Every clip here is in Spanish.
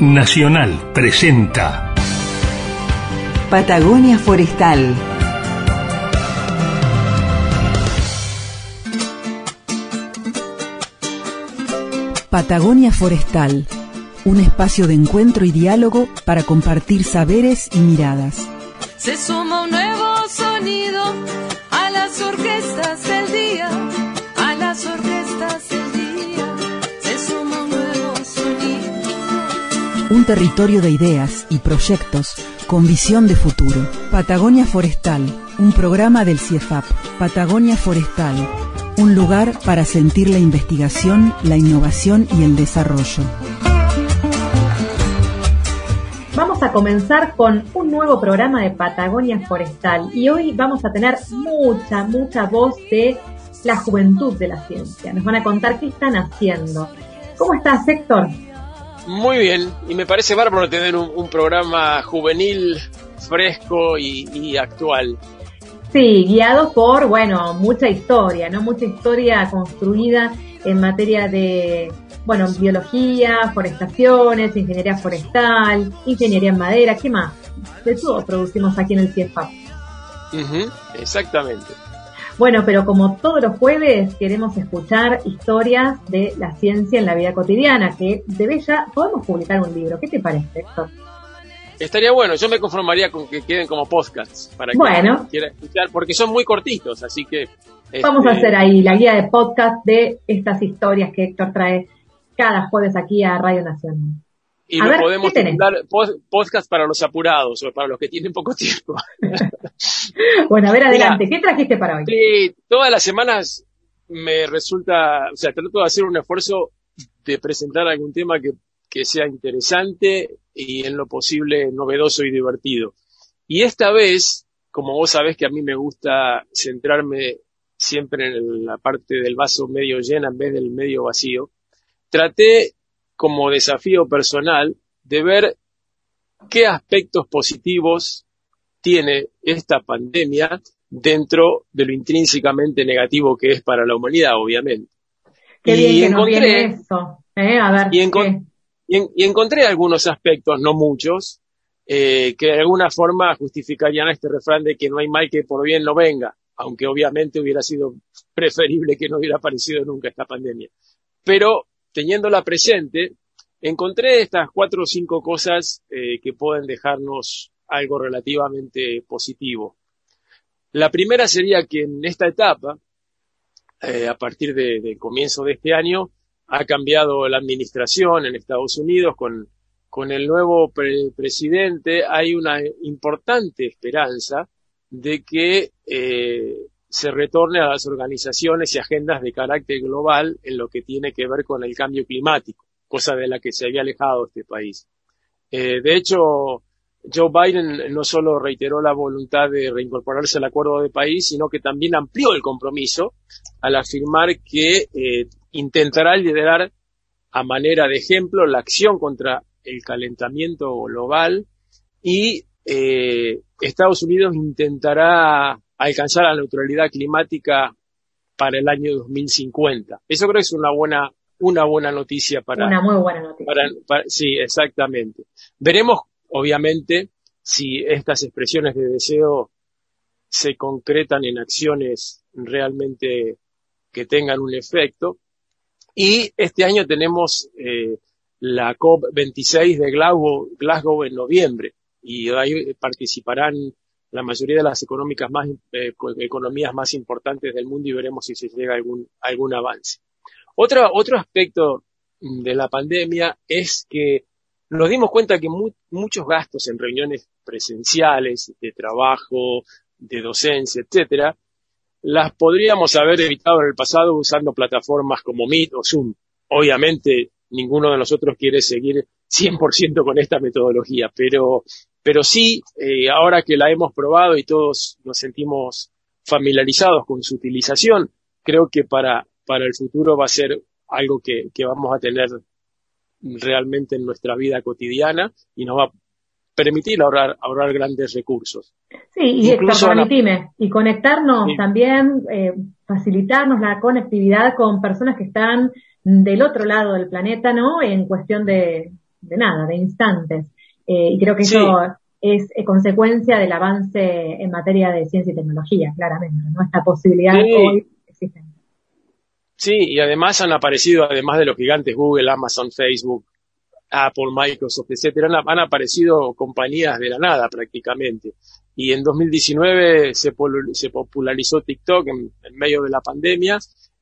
Nacional presenta Patagonia Forestal. Patagonia Forestal, un espacio de encuentro y diálogo para compartir saberes y miradas. Se suma un nuevo sonido a las orquestas del día, a las orquestas Territorio de ideas y proyectos con visión de futuro. Patagonia Forestal, un programa del CIEFAP. Patagonia Forestal, un lugar para sentir la investigación, la innovación y el desarrollo. Vamos a comenzar con un nuevo programa de Patagonia Forestal y hoy vamos a tener mucha, mucha voz de la juventud de la ciencia. Nos van a contar qué están haciendo. ¿Cómo estás, Héctor? Muy bien, y me parece bárbaro tener un, un programa juvenil, fresco y, y actual. Sí, guiado por, bueno, mucha historia, ¿no? Mucha historia construida en materia de, bueno, biología, forestaciones, ingeniería forestal, ingeniería en madera, ¿qué más? De todo producimos aquí en el CIEFAP. Ujú, exactamente. Bueno, pero como todos los jueves queremos escuchar historias de la ciencia en la vida cotidiana, que de Bella podemos publicar un libro. ¿Qué te parece, Héctor? Estaría bueno, yo me conformaría con que queden como podcasts para que Bueno. quiera escuchar, porque son muy cortitos, así que... Vamos a este, hacer ahí la guía de podcast de estas historias que Héctor trae cada jueves aquí a Radio Nacional. Y A ver, podemos dar podcast para los apurados o para los que tienen poco tiempo. Bueno, a ver adelante, ¿qué trajiste para hoy? Sí, todas las semanas me resulta, o sea, trato de hacer un esfuerzo de presentar algún tema que, que sea interesante y en lo posible novedoso y divertido. Y esta vez, como vos sabés que a mí me gusta centrarme siempre en la parte del vaso medio llena en vez del medio vacío, traté como desafío personal de ver qué aspectos positivos tiene esta pandemia dentro de lo intrínsecamente negativo que es para la humanidad, obviamente. Qué y bien que nos encontré- viene eso. ¿eh? A ver, Y, encon- ¿qué? y en- y encontré algunos aspectos, no muchos, eh, que de alguna forma justificarían este refrán de que no hay mal que por bien no venga, aunque obviamente hubiera sido preferible que no hubiera aparecido nunca esta pandemia. Pero teniéndola presente, encontré estas cuatro o cinco cosas eh, que pueden dejarnos algo relativamente positivo. La primera sería que en esta etapa, eh, a partir de- del comienzo de este año, ha cambiado la administración en Estados Unidos con, con el nuevo pre- presidente. Hay una importante esperanza de que eh, se retorne a las organizaciones y agendas de carácter global en lo que tiene que ver con el cambio climático, cosa de la que se había alejado este país. Eh, de hecho, Joe Biden no solo reiteró la voluntad de reincorporarse al acuerdo de país, sino que también amplió el compromiso al afirmar que eh, intentará liderar a manera de ejemplo la acción contra el calentamiento global y eh, Estados Unidos intentará alcanzar la neutralidad climática para el año 2050. Eso creo que es una buena una buena noticia para, Una muy buena noticia. para, para- sí, exactamente. Veremos, obviamente, si estas expresiones de deseo se concretan en acciones realmente que tengan un efecto. Y este año tenemos eh, la COP26 de Glasgow, Glasgow en noviembre y ahí participarán la mayoría de las eh, co- economías más importantes del mundo y veremos si se llega a algún, algún avance. Otro, otro aspecto mm, de la pandemia es que nos dimos cuenta que mu- muchos gastos en reuniones presenciales, de trabajo, de docencia, etcétera, las podríamos haber evitado en el pasado usando plataformas como Meet o Zoom. Obviamente, ninguno de nosotros quiere seguir 100% con esta metodología, pero, pero sí, eh, ahora que la hemos probado y todos nos sentimos familiarizados con su utilización, creo que para, para el futuro va a ser algo que, que vamos a tener realmente en nuestra vida cotidiana y nos va a permitir ahorrar, ahorrar grandes recursos. Sí, y Héctor, la- y conectarnos Sí. también, eh, facilitarnos la conectividad con personas que están del otro lado del planeta, ¿no? En cuestión de, de nada, de instantes. Eh, y creo que Sí. eso es eh, consecuencia del avance en materia de ciencia y tecnología, claramente, ¿no? Esta posibilidad Sí. hoy existe. Sí, y además han aparecido, además de los gigantes Google, Amazon, Facebook, Apple, Microsoft, etcétera, han, han aparecido compañías de la nada prácticamente. Y en 2019 se, se popularizó TikTok en, en medio de la pandemia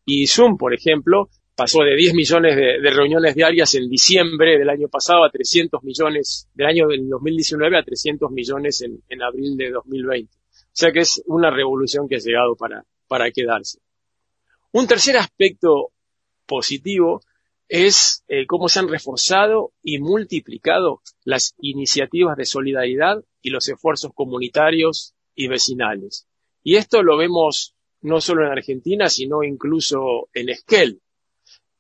y Zoom, por ejemplo, pasó de 10 millones de, reuniones diarias en diciembre del año pasado a 300 millones, del año del 2019 a 300 millones en, en abril de 2020. O sea que es una revolución que ha llegado para, para quedarse. Un tercer aspecto positivo es eh, cómo se han reforzado y multiplicado las iniciativas de solidaridad y los esfuerzos comunitarios y vecinales. Y esto lo vemos no solo en Argentina, sino incluso en Esquel.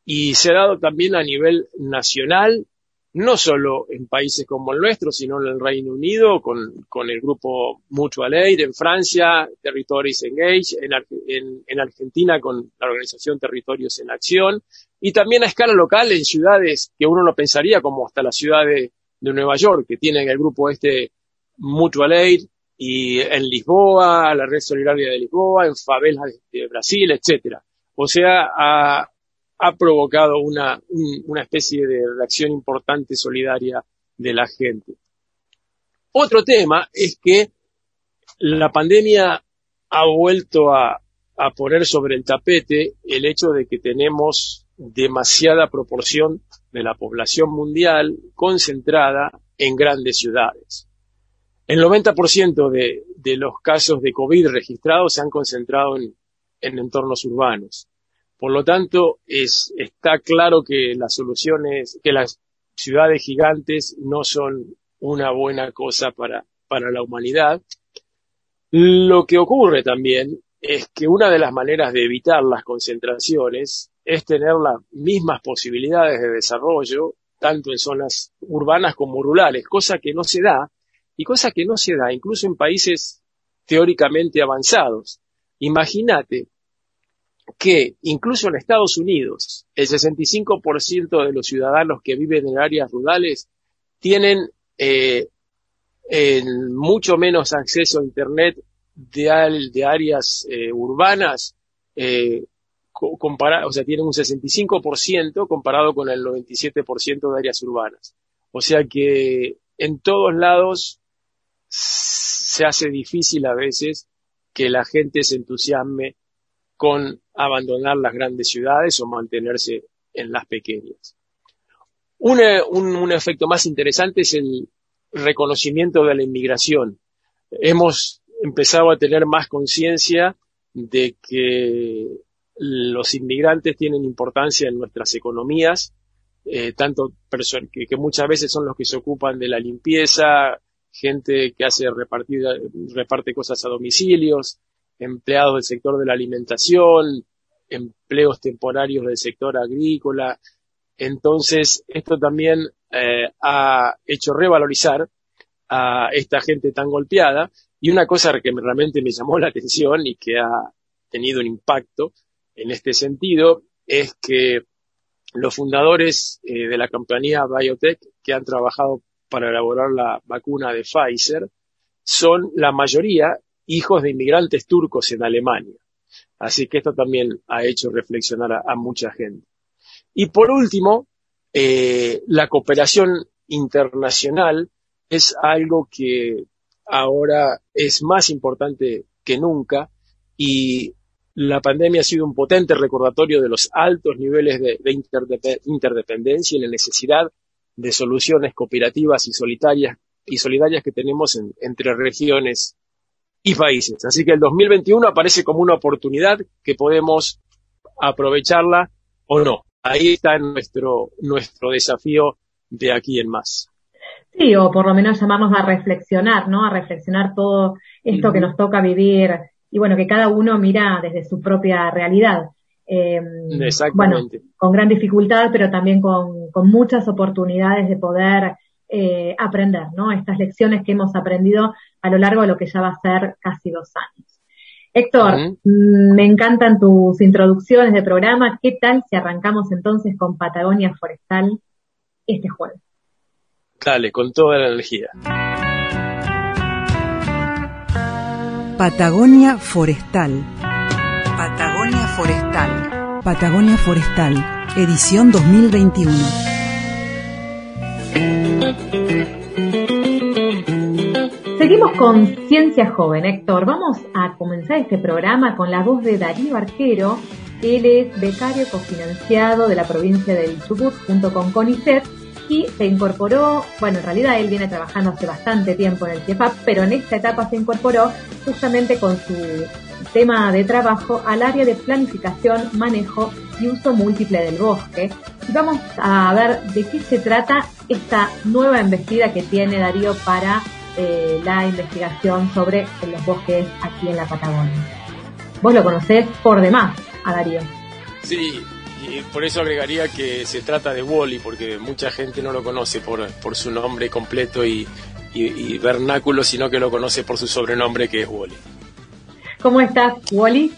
Y se ha dado también a nivel nacional, no solo en países como el nuestro, sino en el Reino Unido, con, con el grupo Mutual Aid, en Francia, Territories Engage, en, en- en Argentina con la organización Territorios en Acción, y también a escala local en ciudades que uno no pensaría, como hasta la ciudad de, de Nueva York, que tienen el grupo este Mutual Aid, y en Lisboa, la Red Solidaria de Lisboa, en favelas de, Brasil, etcétera. O sea, ha, ha provocado una, un- una especie de reacción importante solidaria de la gente. Otro tema es que la pandemia ha vuelto a, a poner sobre el tapete el hecho de que tenemos demasiada proporción de la población mundial concentrada en grandes ciudades. El 90% de, de los casos de COVID registrados se han concentrado en, en entornos urbanos. Por lo tanto, es, está claro que las soluciones, que las ciudades gigantes no son una buena cosa para, para la humanidad. Lo que ocurre también es que una de las maneras de evitar las concentraciones es tener las mismas posibilidades de desarrollo, tanto en zonas urbanas como rurales, cosa que no se da, y cosa que no se da incluso en países teóricamente avanzados. Imagínate que incluso en Estados Unidos el 65% de los ciudadanos que viven en áreas rurales tienen eh, mucho menos acceso a Internet de, áreas eh, urbanas, eh, co- compara- o sea, tienen un 65% comparado con el 97% de áreas urbanas. O sea que en todos lados se hace difícil a veces que la gente se entusiasme con abandonar las grandes ciudades o mantenerse en las pequeñas. Un, eh, un- efecto más interesante es el reconocimiento de la inmigración. Hemos empezado a tener más conciencia de que los inmigrantes tienen importancia en nuestras economías, eh, tanto que, que muchas veces son los que se ocupan de la limpieza, gente que hace repartida, reparte cosas a domicilios, empleados del sector de la alimentación, empleos temporarios del sector agrícola. Entonces, esto también eh, ha hecho revalorizar a esta gente tan golpeada. Y una cosa que me- realmente me llamó la atención y que ha tenido un impacto en este sentido es que los fundadores eh, de la compañía Biotech que han trabajado para elaborar la vacuna de Pfizer son la mayoría hijos de inmigrantes turcos en Alemania. Así que esto también ha hecho reflexionar a, mucha gente. Y por último, eh, la cooperación internacional es algo que ahora es más importante que nunca y la pandemia ha sido un potente recordatorio de los altos niveles de, de interdep- interdependencia y la necesidad de soluciones cooperativas y solitarias y solidarias que tenemos en- entre regiones y países. Así que el 2021 aparece como una oportunidad que podemos aprovecharla o no. Ahí está nuestro, nuestro desafío de aquí en más. Sí, o por lo menos llamarnos a reflexionar, ¿no? A reflexionar todo esto que nos toca vivir y bueno, que cada uno mira desde su propia realidad. Eh, bueno, Exactamente. con gran dificultad, pero también con, con muchas oportunidades de poder eh, aprender, ¿no? Estas lecciones que hemos aprendido a lo largo de lo que ya va a ser casi dos años. Héctor, mm, me encantan tus introducciones de programa. ¿Qué tal si arrancamos entonces con Patagonia Forestal este jueves? Dale, con toda la energía. Patagonia Forestal. Patagonia Forestal. Patagonia Forestal, edición 2021. Seguimos con Ciencia Joven, Héctor. Vamos a comenzar este programa con la voz de Darío Arquero. Él es becario cofinanciado de la provincia del Chubut junto con CONICET y se incorporó, bueno, en realidad él viene trabajando hace bastante tiempo en el CIEFAP, pero en esta etapa se incorporó justamente con su tema de trabajo al área de planificación, manejo y uso múltiple del bosque. Y vamos a ver de qué se trata esta nueva investida que tiene Darío para eh, la investigación sobre los bosques aquí en la Patagonia. Vos lo conocés por demás a Darío. Sí, y por eso agregaría que se trata de Wally, porque mucha gente no lo conoce por, por su nombre completo y, y, vernáculo, sino que lo conoce por su sobrenombre que es Wally. ¿Cómo estás, Wally?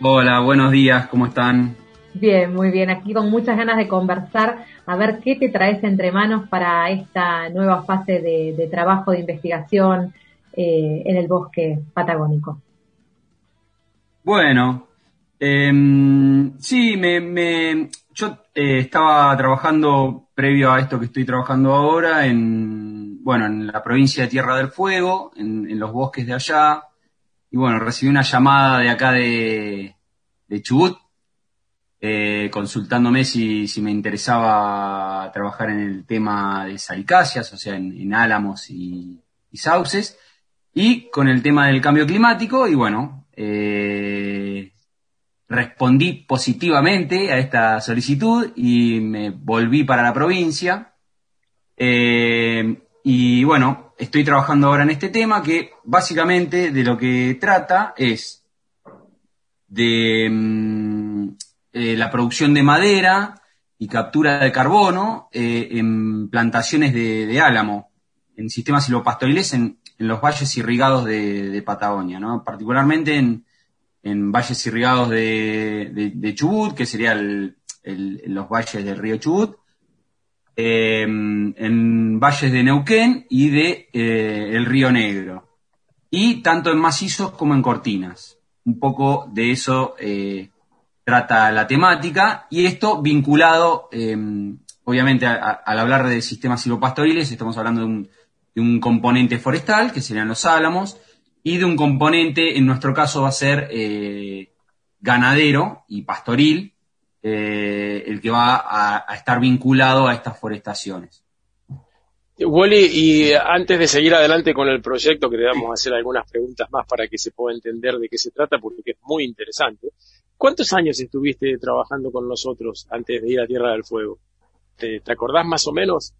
Hola, buenos días, ¿cómo están? Bien, muy bien. Aquí con muchas ganas de conversar, a ver qué te traes entre manos para esta nueva fase de, trabajo de investigación eh, en el bosque patagónico. Bueno, Em, sí, me, yo eh, estaba trabajando previo a esto que estoy trabajando ahora en, bueno, en la provincia de Tierra del Fuego, en, los bosques de allá. Y bueno, recibí una llamada de acá de, Chubut, eh, consultándome si, me interesaba trabajar en el tema de salicáceas, o sea, en, álamos y, sauces, y con el tema del cambio climático, y bueno, eh, respondí positivamente a esta solicitud y me volví para la provincia. Eh, y bueno, estoy trabajando ahora en este tema que básicamente de lo que trata es de mm, eh, la producción de madera y captura de carbono eh, en plantaciones de, álamo, en sistemas silvopastoriles en, los valles irrigados de, Patagonia, ¿no? particularmente en, en valles irrigados de, Chubut, que serían los valles del río Chubut, eh, en valles de Neuquén y de el río Negro, y tanto en macizos como en cortinas. Un poco de eso trata la temática, y esto vinculado, obviamente, al hablar de sistemas silvopastoriles, estamos hablando de un, de un componente forestal, que serían los álamos, y de un componente, en nuestro caso va a ser eh, ganadero y pastoril, eh, el que va a, estar vinculado a estas forestaciones. Wally, y antes de seguir adelante con el proyecto, que a hacer algunas preguntas más para que se pueda entender de qué se trata, porque es muy interesante. ¿Cuántos años estuviste trabajando con nosotros antes de ir a Tierra del Fuego? ¿Te, acordás más o menos?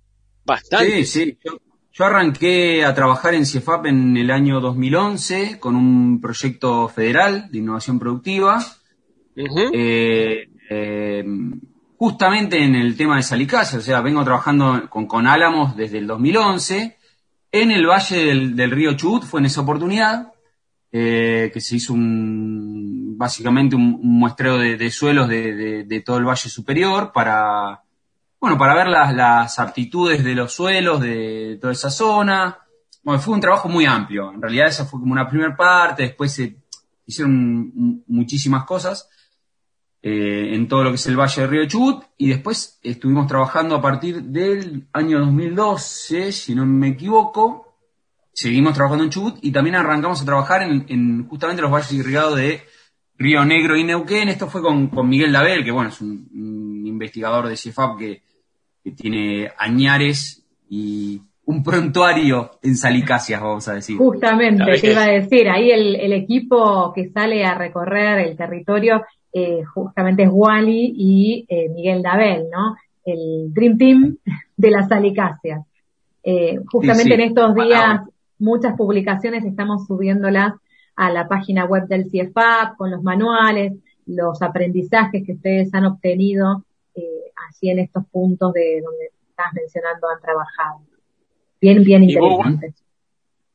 Bastante. Sí, sí. Yo arranqué a trabajar en CIEFAP en el año 2011 con un proyecto federal de innovación productiva, eh, eh, justamente en el tema de Salicáceas, o sea, vengo trabajando con, Álamos desde el 2011. En el valle del, río Chubut fue en esa oportunidad eh, que se hizo un, básicamente un, muestreo de, suelos de, todo el valle superior para bueno, para ver las, aptitudes de los suelos de toda esa zona. Bueno, fue un trabajo muy amplio. En realidad esa fue como una primera parte, después se hicieron muchísimas cosas eh, en todo lo que es el Valle del Río Chubut y después estuvimos trabajando a partir del año 2012, si no me equivoco, seguimos trabajando en Chubut y también arrancamos a trabajar en, justamente los valles irrigados de Río Negro y Neuquén. Esto fue con, Miguel Dabel, que bueno, es un, un investigador de CIEFAP que que tiene añares y un prontuario en Salicasias, vamos a decir. Justamente, te iba a decir, ahí el, equipo que sale a recorrer el territorio eh, justamente es Wally y eh, Miguel Dabel, ¿no? El Dream Team de las Salicasias. Eh, justamente en estos días muchas publicaciones estamos subiéndolas a la página web del CIEFAP con los manuales, los aprendizajes que ustedes han obtenido así en estos puntos de donde estás mencionando han trabajado. Bien, bien interesante.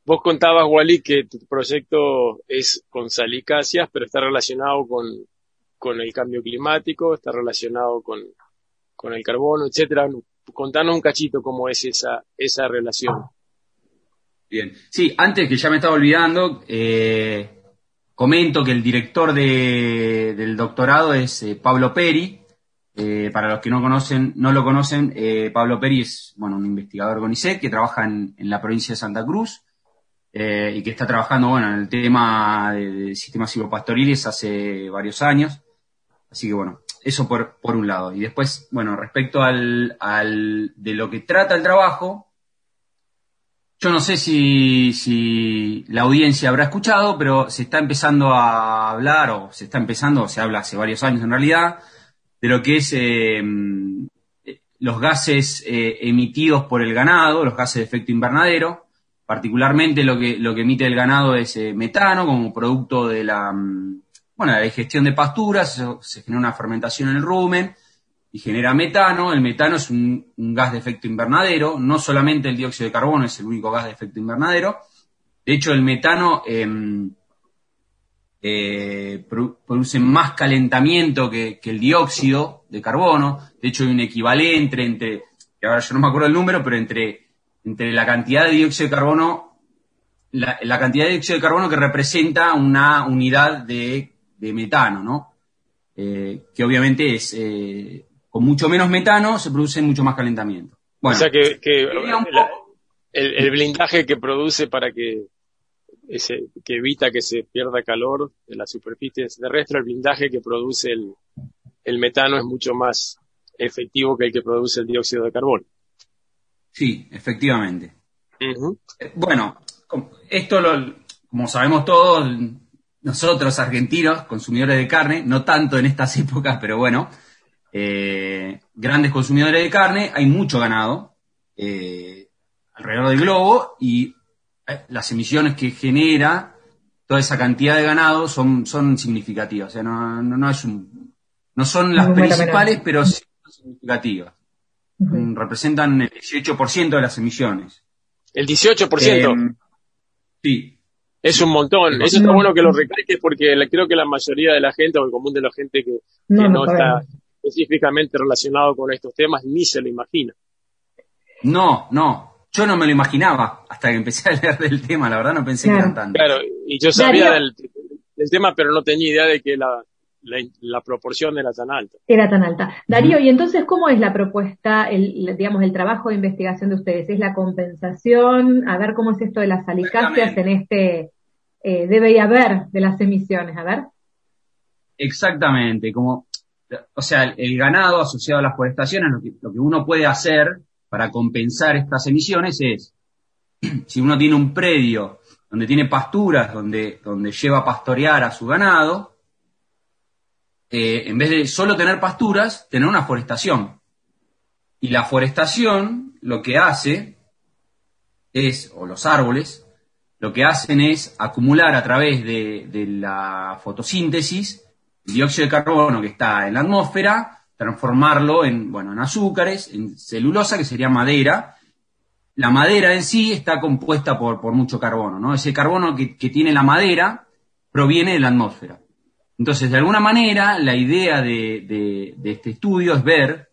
Vos, contabas, Wally, que tu proyecto es con salicáceas, pero está relacionado con, con el cambio climático, está relacionado con, con el carbono, etcétera. contanos un cachito cómo es esa, esa relación. Bien. Sí, antes que ya me estaba olvidando, eh, comento que el director de, del doctorado es eh, Pablo Peri. Eh, para los que no conocen, no lo conocen, Pablo Peri es bueno, un investigador con ISEC que trabaja en, la provincia de Santa Cruz y que está trabajando bueno, en el tema de, de sistemas silvopastoriles hace varios años. Así que bueno, eso por, por un lado. Y después, bueno, respecto al, al, de lo que trata el trabajo, yo no sé si, la audiencia habrá escuchado, pero se está empezando a hablar, o se está empezando, o se habla hace varios años en realidad, de lo que es eh, los gases eh, emitidos por el ganado, los gases de efecto invernadero. Particularmente lo que, lo que emite el ganado es eh, metano como producto de la, mm, bueno, la digestión de pasturas, se genera una fermentación en el rumen y genera metano. El metano es un, gas de efecto invernadero, no solamente el dióxido de carbono es el único gas de efecto invernadero. De hecho, el metano em, eh, produce más calentamiento que, el dióxido de carbono. De hecho, hay un equivalente entre, ahora yo no me acuerdo el número, pero entre, entre la cantidad de dióxido de carbono, la, la cantidad de dióxido de carbono que representa una unidad de de metano, ¿no? Eh, que obviamente es, eh, con mucho menos metano se produce mucho más calentamiento. o sea que, el, blindaje que produce para que ese, que evita que se pierda calor de la superficie terrestre, el blindaje que produce el, el metano es mucho más efectivo que el que produce el dióxido de carbono. Sí, efectivamente. Eh, bueno, esto lo, como sabemos todos, nosotros argentinos, consumidores de carne, no tanto en estas épocas, pero bueno, eh, grandes consumidores de carne, hay mucho ganado eh, alrededor del globo y eh, las emisiones que genera toda esa cantidad de ganado son, son significativas. O sea, no, no, es un, no son las principales, pero sí son significativas. Representan el 18% de las emisiones. ¿El 18%? sí. Es un montón. Eso está bueno que lo recalques porque creo que la mayoría de la gente o el común de la gente que no, está específicamente relacionado con estos temas ni se lo imagina. No, no. Yo no me lo imaginaba hasta que empecé a leer del tema. La verdad no pensé que eran tantos. Claro, y yo sabía del, tema, pero no tenía idea de que la, la, proporción era tan alta. Era tan alta. Darío, y entonces, ¿cómo es la propuesta, el, digamos, el trabajo de investigación de ustedes? ¿Es la compensación? A ver cómo es esto de las alicacias en este, eh, debe haber de las emisiones, a ver. Exactamente, como, o sea, el, ganado asociado a las forestaciones, lo que, uno puede hacer para compensar estas emisiones es, si uno tiene un predio donde tiene pasturas, donde, donde lleva a pastorear a su ganado, eh, en vez de solo tener pasturas, tener una forestación. Y la forestación lo que hace es, o los árboles, lo que hacen es acumular a través de, la fotosíntesis dióxido de carbono que está en la atmósfera, transformarlo en, bueno, en azúcares, en celulosa, que sería madera. La madera en sí está compuesta por, mucho carbono, ¿no? Ese carbono que, tiene la madera proviene de la atmósfera. Entonces, de alguna manera, la idea de, este estudio es ver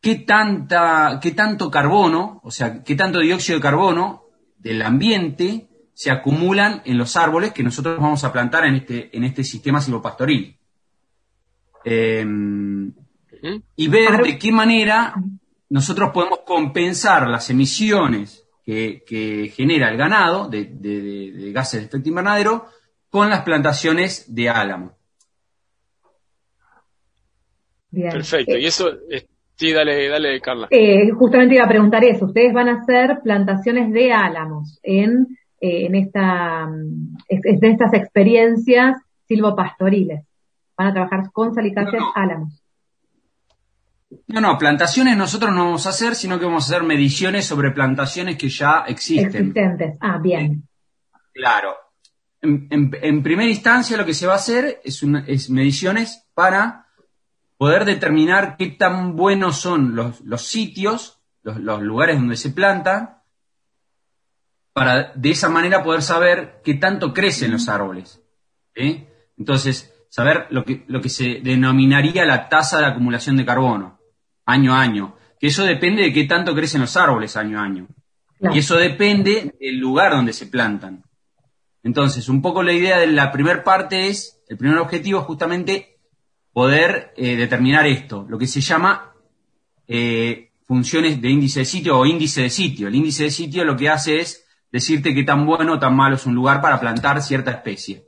qué, tanta, qué tanto carbono, o sea, qué tanto dióxido de carbono del ambiente se acumulan en los árboles que nosotros vamos a plantar en este, en este sistema silvopastoril. Em, y ver de qué manera nosotros podemos compensar las emisiones que, genera el ganado de, gases de efecto invernadero con las plantaciones de álamo. Perfecto. Y eso, eh, sí, dale, dale, Carla. Eh, justamente iba a preguntar eso. Ustedes van a hacer plantaciones de álamos en eh, en esta, de estas experiencias silvopastoriles. Van a trabajar con salicáceas álamos. No, no, plantaciones nosotros no vamos a hacer, sino que vamos a hacer mediciones sobre plantaciones que ya existen. Existentes, ah, bien. Claro. En, primera instancia lo que se va a hacer es, es mediciones para poder determinar qué tan buenos son los, los sitios, los, los lugares donde se plantan, para de esa manera poder saber qué tanto crecen los árboles. Entonces, saber lo que, lo que se denominaría la tasa de acumulación de carbono, año a año. que eso depende de qué tanto crecen los árboles año a año. Y eso depende del lugar donde se plantan. Entonces, un poco la idea de la primera parte es, el primer objetivo es justamente poder eh, determinar esto, lo que se llama eh, funciones de índice de sitio o índice de sitio. El índice de sitio lo que hace es decirte qué tan bueno o tan malo es un lugar para plantar cierta especie.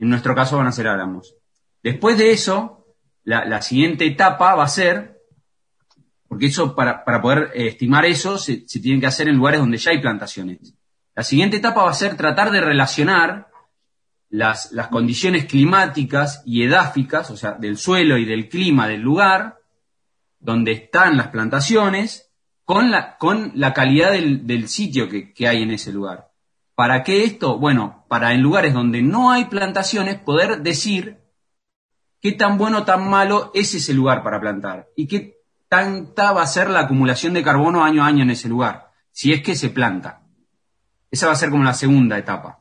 En nuestro caso van a ser álamos. Después de eso, la, siguiente etapa va a ser, porque eso para, poder eh, estimar eso se, se tiene que hacer en lugares donde ya hay plantaciones. La siguiente etapa va a ser tratar de relacionar las, las, condiciones climáticas y edáficas, o sea, del suelo y del clima del lugar, donde están las plantaciones, con la, con la calidad del, del sitio que, que, hay en ese lugar. ¿Para qué esto? Bueno, para en lugares donde no hay plantaciones poder decir qué tan bueno o tan malo es ese lugar para plantar y qué tanta va a ser la acumulación de carbono año a año en ese lugar, si es que se planta. Esa va a ser como la segunda etapa.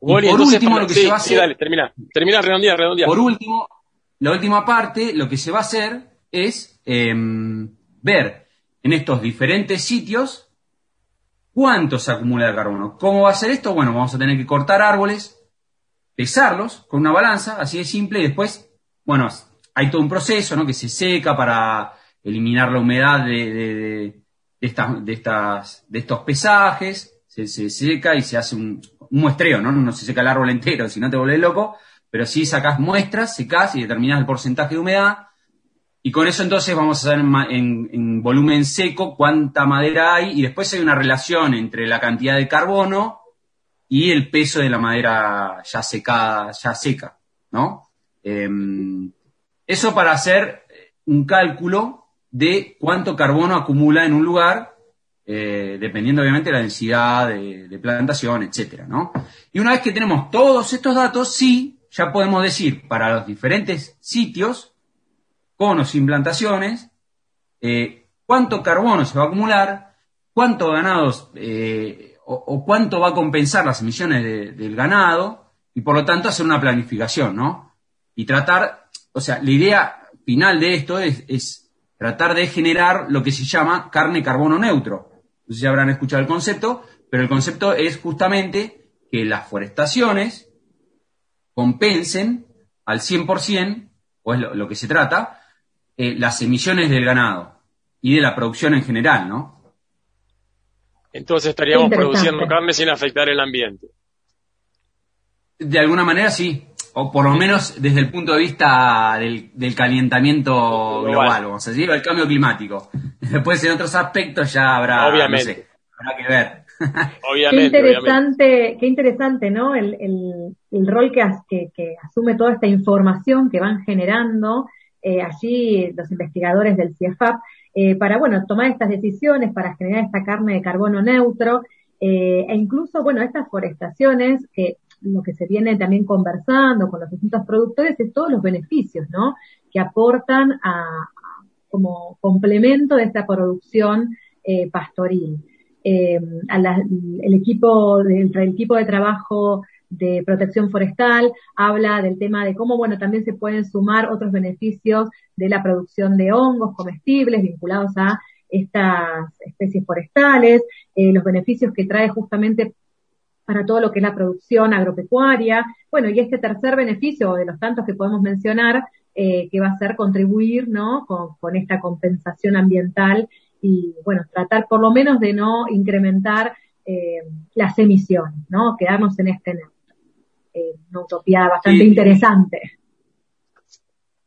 por último, lo que se va a hacer. termina, termina redondear, Por último, la última parte, lo que se va a hacer es em, ver en estos diferentes sitios cuánto se acumula de carbono. ¿Cómo va a ser esto? Bueno, vamos a tener que cortar árboles, pesarlos con una balanza, así de simple, y después, bueno, hay todo un proceso, ¿no? Que se seca para eliminar la humedad de de, estas, de, estas, de estos pesajes, se, seca y se hace un, muestreo, ¿no? No se seca el árbol entero, si no te vuelves loco, pero sí sacas muestras, secas y determinas el porcentaje de humedad. Y con eso entonces vamos a saber en, en, volumen seco cuánta madera hay y después hay una relación entre la cantidad de carbono y el peso de la madera ya secada, ya seca, ¿no? Em, eso para hacer un cálculo de cuánto carbono acumula en un lugar, eh, dependiendo obviamente de la densidad de, plantación, etcétera, ¿no? Y una vez que tenemos todos estos datos, sí, ya podemos decir para los diferentes sitios, con o sin plantaciones, eh, cuánto carbono se va a acumular, cuánto ganados eh, o, cuánto va a compensar las emisiones del ganado, y por lo tanto hacer una planificación, ¿no? Y tratar, o sea, la idea final de esto es tratar de generar lo que se llama carne carbono neutro. No habrán escuchado el concepto, pero el concepto es justamente que las forestaciones compensen al 100%, o es lo, que se trata, eh, las emisiones del ganado y de la producción en general, ¿no? Entonces estaríamos produciendo carne sin afectar el ambiente. De alguna manera sí o por lo menos desde el punto de vista del, calentamiento global, vamos a decir, el cambio climático. Después en otros aspectos ya habrá, obviamente. habrá que ver. Obviamente, qué interesante, qué interesante, ¿no? El, el, rol que, que, asume toda esta información que van generando eh, allí los investigadores del CIEFAP eh, para, bueno, tomar estas decisiones, para generar esta carne de carbono neutro, eh, e incluso, bueno, estas forestaciones que lo que se viene también conversando con los distintos productores es todos los beneficios, ¿no? Que aportan a, como complemento de esta producción pastoril. El equipo del el equipo de trabajo de protección forestal habla del tema de cómo, bueno, también se pueden sumar otros beneficios de la producción de hongos comestibles vinculados a estas especies forestales, eh, los beneficios que trae justamente para todo lo que es la producción agropecuaria. Bueno, y este tercer beneficio de los tantos que podemos mencionar, eh, que va a ser contribuir, ¿no? Con, esta compensación ambiental y, bueno, tratar por lo menos de no incrementar eh, las emisiones, ¿no? Quedarnos en este eh, una utopía bastante interesante.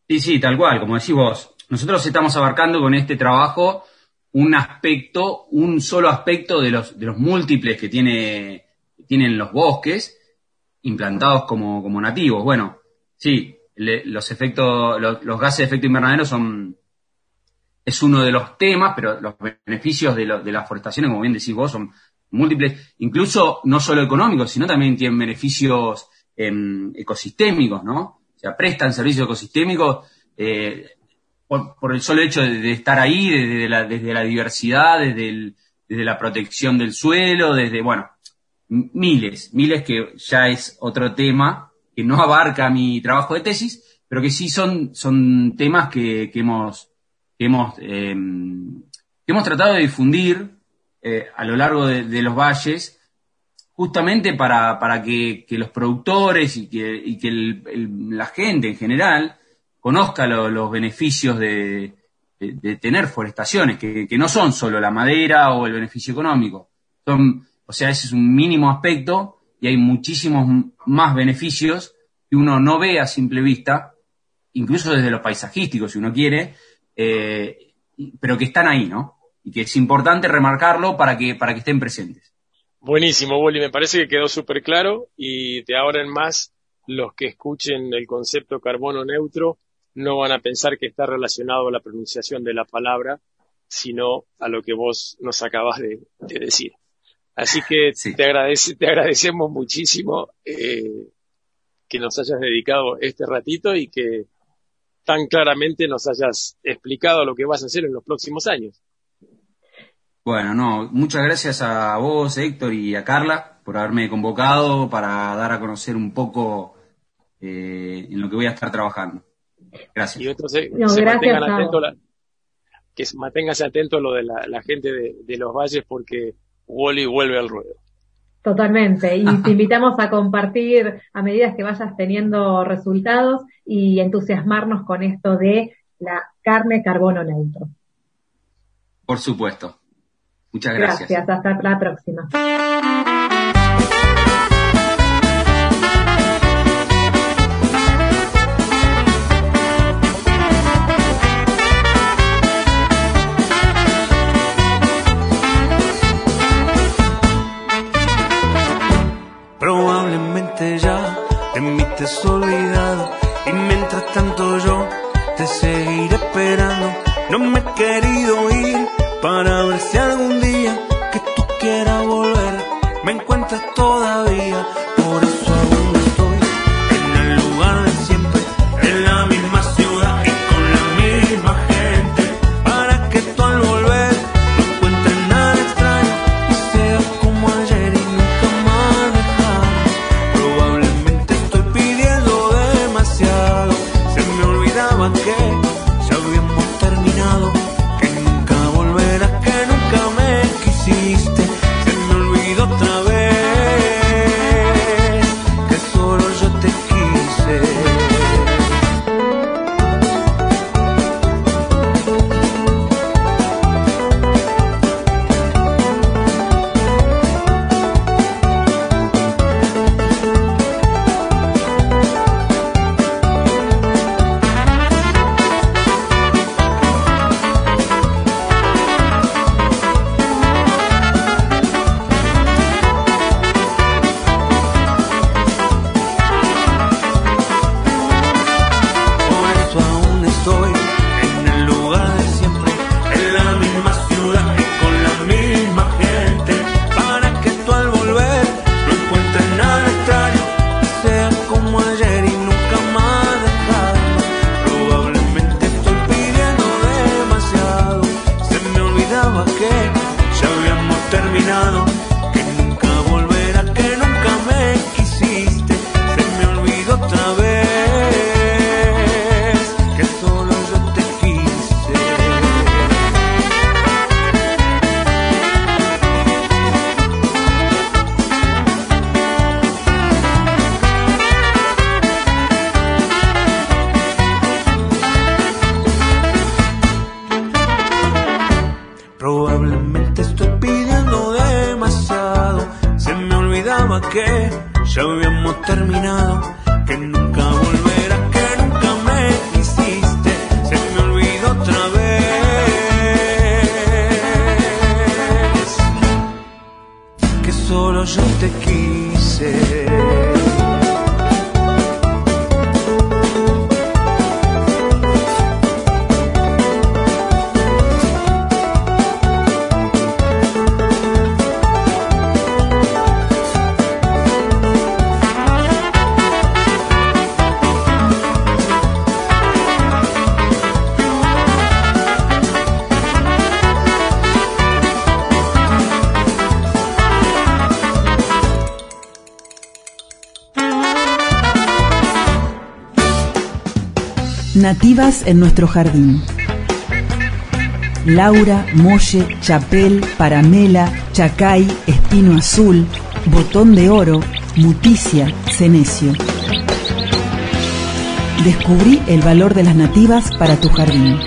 Sí, sí, tal cual, como decís vos. Nosotros estamos abarcando con este trabajo un aspecto, un solo aspecto de los, de los múltiples que tiene tienen los bosques implantados como, nativos. Bueno, sí, los efectos, los, gases de efecto invernadero son es uno de los temas, pero los beneficios de, de las forestaciones, como bien decís vos, son múltiples, incluso no solo económicos, sino también tienen beneficios ecosistémicos, ¿no? O sea, prestan servicios ecosistémicos eh, por, el solo hecho de, estar ahí, desde la, diversidad, desde, la protección del suelo, desde, bueno, miles, miles que ya es otro tema que no abarca mi trabajo de tesis, pero que sí son, temas eh, que hemos tratado de difundir eh, a lo largo de, los valles, justamente para, para que, los productores y que, y que la gente en general conozca los beneficios de, de, tener forestaciones, que, que, no son solo la madera o el beneficio económico. Son, o sea, ese es un mínimo aspecto y hay muchísimos más beneficios que uno no ve a simple vista, incluso desde lo paisajístico, si uno quiere, eh, pero que están ahí, ¿no? Y que es importante remarcarlo para que, para que estén presentes. Buenísimo, Wally, me parece que quedó súper claro y de ahora en más los que escuchen el concepto carbono neutro no van a pensar que está relacionado a la pronunciación de la palabra, sino a lo que vos nos acabas de, decir. Así que te, agradece, te agradecemos muchísimo eh, que nos hayas dedicado este ratito y que tan claramente nos hayas explicado lo que vas a hacer en los próximos años. Bueno, no, muchas gracias a vos, Héctor, y a Carla por haberme convocado para dar a conocer un poco eh, en lo que voy a estar trabajando. Gracias. Y entonces, se mantengan atentos que manténgase atento a lo de la, gente de, los valles porque Wally vuelve al ruedo. Totalmente. Y te invitamos a compartir a medida que vayas teniendo resultados y entusiasmarnos con esto de la carne carbono neutro. Por supuesto. Muchas gracias. Gracias. Hasta la próxima. olvidado que ya habíamos terminado. Que nunca Nativas en nuestro jardín. Laura, Molle, Chapel, Paramela, Chacay, Espino Azul, Botón de Oro, Muticia, Cenecio. Descubrí el valor de las nativas para tu jardín.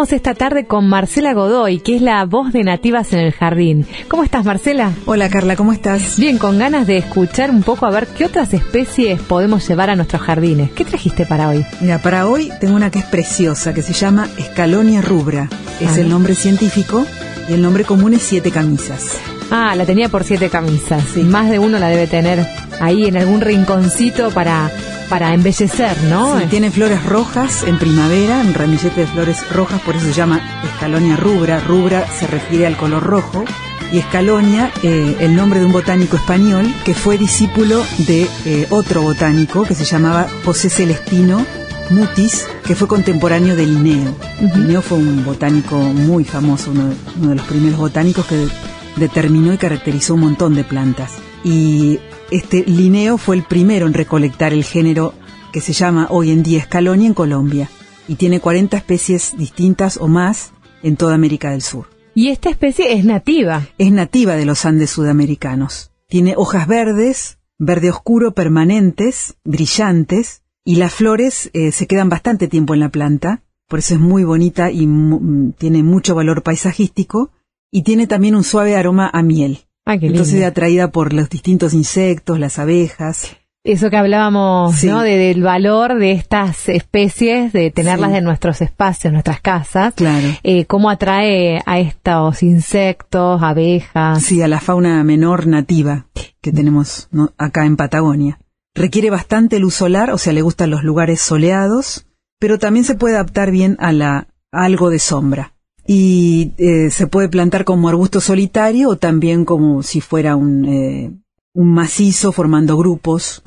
Estamos esta tarde con Marcela Godoy, que es la voz de Nativas en el Jardín. ¿Cómo estás, Marcela? Hola Carla, ¿cómo estás? Bien, con ganas de escuchar un poco a ver qué otras especies podemos llevar a nuestros jardines. ¿Qué trajiste para hoy? Mira, para hoy tengo una que es preciosa, que se llama Escalonia rubra. Es Ah. el nombre científico y el nombre común es siete camisas. Ah, la tenía por siete camisas. Más de uno la debe tener ahí en algún rinconcito para, para embellecer, ¿no? Sí, tiene flores rojas en primavera, un ramillete de flores rojas, por eso se llama escalonia rubra. Rubra se refiere al color rojo. Y escalonia, eh, el nombre de un botánico español que fue discípulo de eh, otro botánico que se llamaba José Celestino Mutis, que fue contemporáneo de Linneo. Linneo fue un botánico muy famoso, uno de, uno de los primeros botánicos que determinó y caracterizó un montón de plantas. Y este Linneo fue el primero en recolectar el género que se llama hoy en día escalonia en Colombia y tiene 40 especies distintas o más en toda América del Sur. Y esta especie es nativa. Es nativa de los Andes sudamericanos. Tiene hojas verdes, verde oscuro permanentes, brillantes, y las flores eh, se quedan bastante tiempo en la planta, por eso es muy bonita y mu- tiene mucho valor paisajístico, y tiene también un suave aroma a miel. Ah, Entonces atraída por los distintos insectos, las abejas. Eso que hablábamos, Sí. ¿no? De- del valor de estas especies, de tenerlas Sí. en nuestros espacios, nuestras casas. Claro. Eh, cómo atrae a estos insectos, abejas. Sí, a la fauna menor nativa que tenemos ¿no? acá en Patagonia. Requiere bastante luz solar, o sea, le gustan los lugares soleados, pero también se puede adaptar bien a, la, a algo de sombra. Y eh, se puede plantar como arbusto solitario o también como si fuera un, eh, un macizo formando grupos,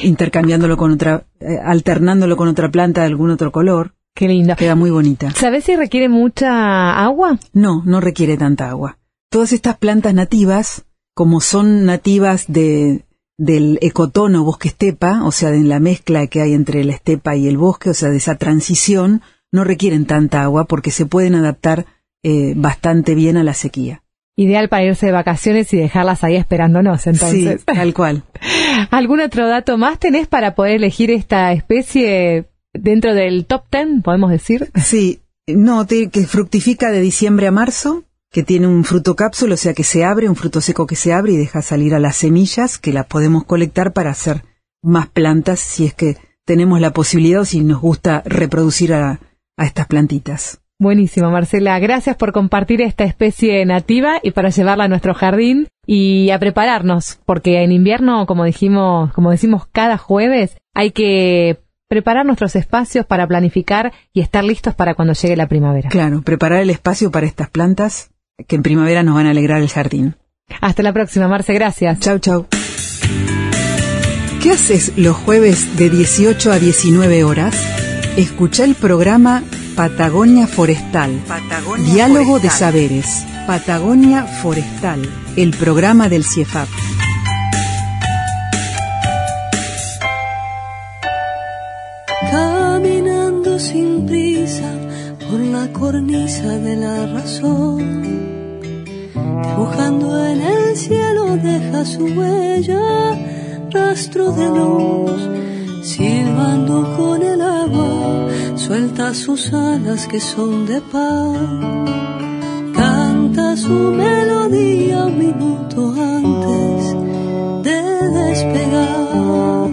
intercambiándolo con otra, eh, alternándolo con otra planta de algún otro color. Qué lindo. Queda muy bonita. ¿Sabes si requiere mucha agua? No, no requiere tanta agua. Todas estas plantas nativas, como son nativas de, del ecotono bosque-estepa, o sea, de la mezcla que hay entre la estepa y el bosque, o sea, de esa transición, no requieren tanta agua porque se pueden adaptar eh, bastante bien a la sequía. Ideal para irse de vacaciones y dejarlas ahí esperándonos, entonces. Sí, tal cual. ¿Algún otro dato más tenés para poder elegir esta especie dentro del top ten, podemos decir? Sí, no, te- que fructifica de diciembre a marzo, que tiene un fruto cápsula, o sea que se abre, un fruto seco que se abre y deja salir a las semillas, que las podemos colectar para hacer más plantas si es que tenemos la posibilidad o si nos gusta reproducir a, a estas plantitas. Buenísimo, Marcela. Gracias por compartir esta especie nativa y para llevarla a nuestro jardín y a prepararnos, porque en invierno, como dijimos, como decimos cada jueves, hay que preparar nuestros espacios para planificar y estar listos para cuando llegue la primavera. Claro, preparar el espacio para estas plantas que en primavera nos van a alegrar el jardín. Hasta la próxima, Marce. Gracias. Chau, chau. ¿Qué haces los jueves de 18 a 19 horas? Escucha el programa Patagonia Forestal. Diálogo de Saberes. Patagonia Forestal. El programa del CIEFAP. Caminando sin prisa por la cornisa de la razón, dibujando en el cielo deja su huella, rastro de luz, silbando con el agua, suelta sus alas que son de paz, canta su melodía un minuto antes de despegar.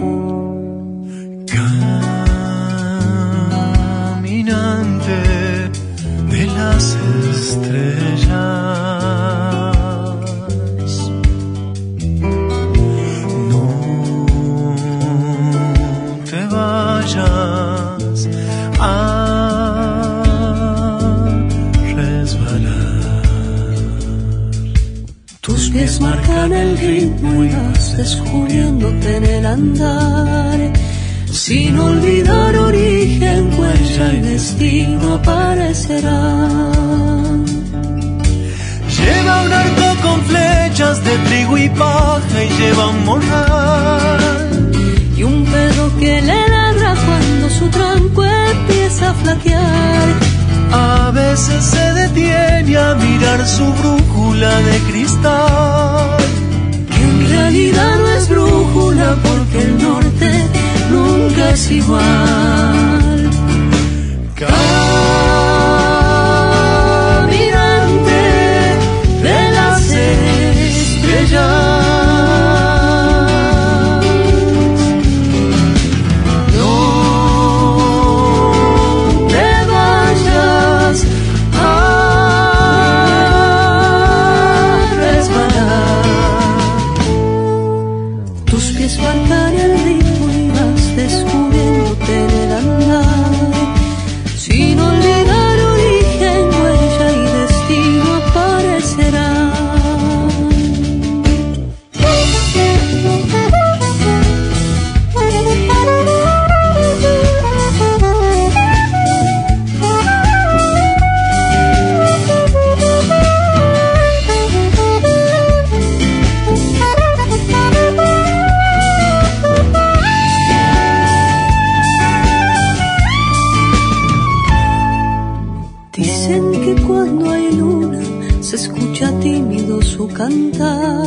Caminante de las estrellas. Descubriéndote en el andar. Sin olvidar origen, huella y destino aparecerán. Lleva un arco con flechas de trigo y paz. y lleva un morral. y un perro que le ladra cuando su tranco empieza a flaquear. A veces se detiene a mirar su brújula de cristal. En realidad no es brújula porque el norte nunca es igual. Caminante cantar.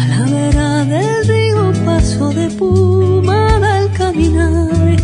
A la vera del río paso de puma al caminar.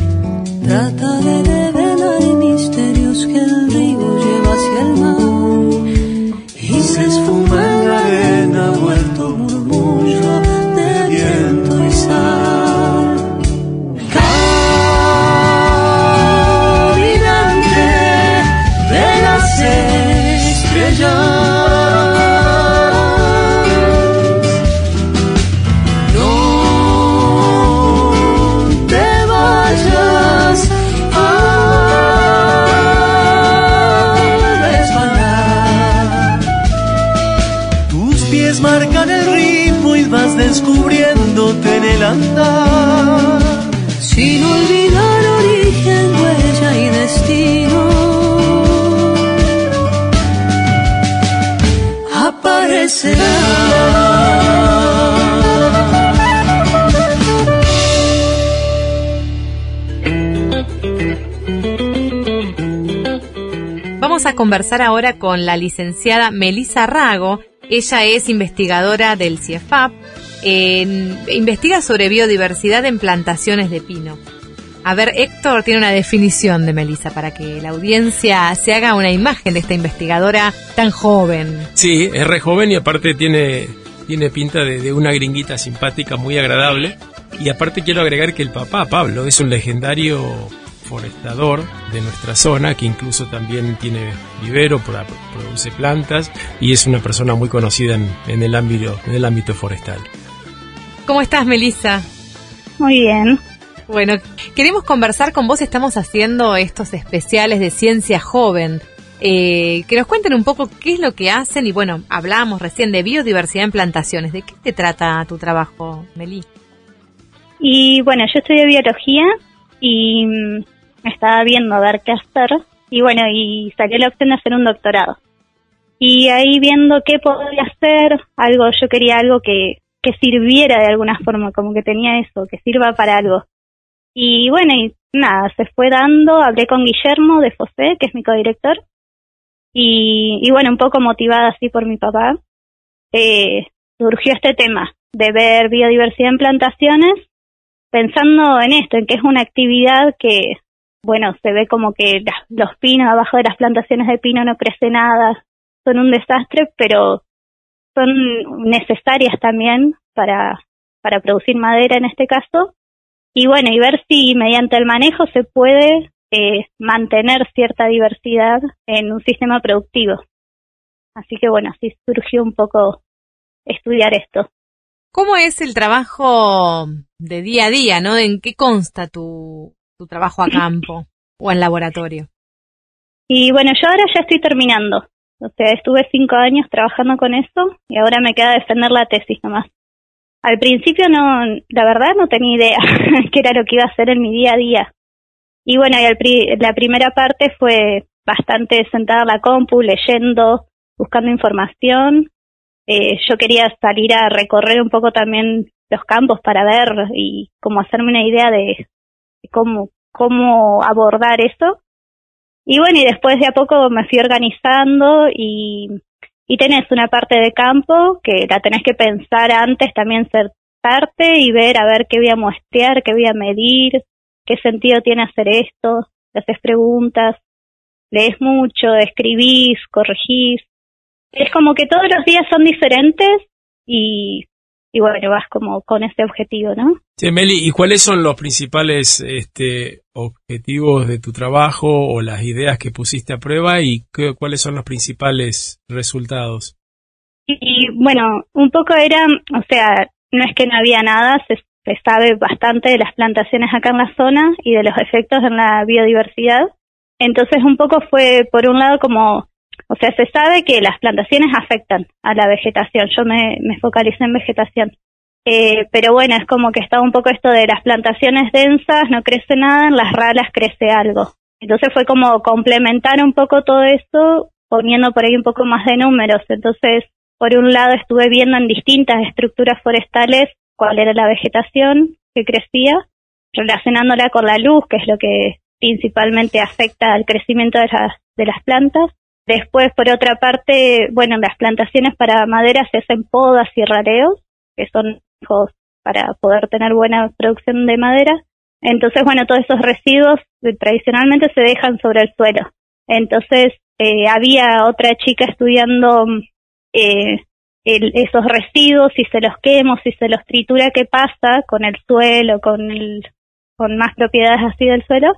Conversar ahora con la licenciada Melisa Rago. Ella es investigadora del CIEFAP. investiga sobre biodiversidad en plantaciones de pino. A ver, Héctor tiene una definición de Melisa para que la audiencia se haga una imagen de esta investigadora tan joven. Sí, es re joven y aparte tiene, tiene pinta de una gringuita simpática, muy agradable. Y aparte quiero agregar que el papá, Pablo, es un legendario forestador de nuestra zona, que incluso también tiene vivero, pro- produce plantas y es una persona muy conocida en, en el ámbito, en el ámbito forestal. ¿Cómo estás, Melisa? Muy bien. Bueno, queremos conversar con vos. Estamos haciendo estos especiales de ciencia joven. Eh, que nos cuenten un poco qué es lo que hacen y bueno, hablamos recién de biodiversidad en plantaciones. ¿De qué te trata tu trabajo, Meli? Y bueno, yo estudié biología y mm, estaba viendo a ver qué hacer. Y bueno, y salió la opción de hacer un doctorado. Y ahí viendo qué podía hacer, algo, yo quería algo que, que sirviera de alguna forma, como que tenía eso, que sirva para algo. Y bueno, y nada, se fue dando, hablé con Guillermo de Fosé, que es mi codirector, y, y bueno, un poco motivada así por mi papá, eh, surgió este tema de ver biodiversidad en plantaciones, pensando en esto, en que es una actividad que, bueno, se ve como que las- los pinos abajo de las plantaciones de pino no crece nada, son un desastre, pero son necesarias también para, para producir madera en este caso. Y bueno, y ver si mediante el manejo se puede eh, mantener cierta diversidad en un sistema productivo. Así que bueno, así surgió un poco estudiar esto. ¿Cómo es el trabajo de día a día, no? ¿En qué consta tu, tu trabajo a campo o en laboratorio? Y bueno, yo ahora ya estoy terminando. O sea, estuve cinco años trabajando con eso y ahora me queda defender la tesis nomás. Al principio no, la verdad no tenía idea qué era lo que iba a hacer en mi día a día. Y bueno, la primera parte fue bastante sentada en la compu, leyendo, buscando información. Eh, yo quería salir a recorrer un poco también los campos para ver y como hacerme una idea de, cómo, cómo abordar eso. Y bueno, y después de a poco me fui organizando y, y tenés una parte de campo que la tenés que pensar antes también ser parte y ver a ver qué voy a muestrear, qué voy a medir, qué sentido tiene hacer esto, te haces preguntas, lees mucho, escribís, corregís. Es como que todos los días son diferentes y, y bueno, vas como con ese objetivo, ¿no? Sí, Meli, ¿y cuáles son los principales este, objetivos de tu trabajo o las ideas que pusiste a prueba y qué, cuáles son los principales resultados? Y bueno, un poco era, o sea, no es que no había nada, se, se sabe bastante de las plantaciones acá en la zona y de los efectos en la biodiversidad. Entonces un poco fue, por un lado, como, o sea, se sabe que las plantaciones afectan a la vegetación. Yo me, me focalicé en vegetación. Eh, pero bueno, es como que estaba un poco esto de las plantaciones densas, no crece nada, en las ralas crece algo. Entonces fue como complementar un poco todo eso, poniendo por ahí un poco más de números. Entonces, por un lado estuve viendo en distintas estructuras forestales cuál era la vegetación que crecía, relacionándola con la luz, que es lo que principalmente afecta al crecimiento de las, de las plantas. Después, por otra parte, bueno, las plantaciones para madera se hacen podas y rareos, que son para poder tener buena producción de madera. Entonces, bueno, todos esos residuos eh, tradicionalmente se dejan sobre el suelo. Entonces, eh, había otra chica estudiando eh, esos residuos, si se los quemo, si se los tritura, qué pasa con el suelo, con, el, con más propiedades así del suelo.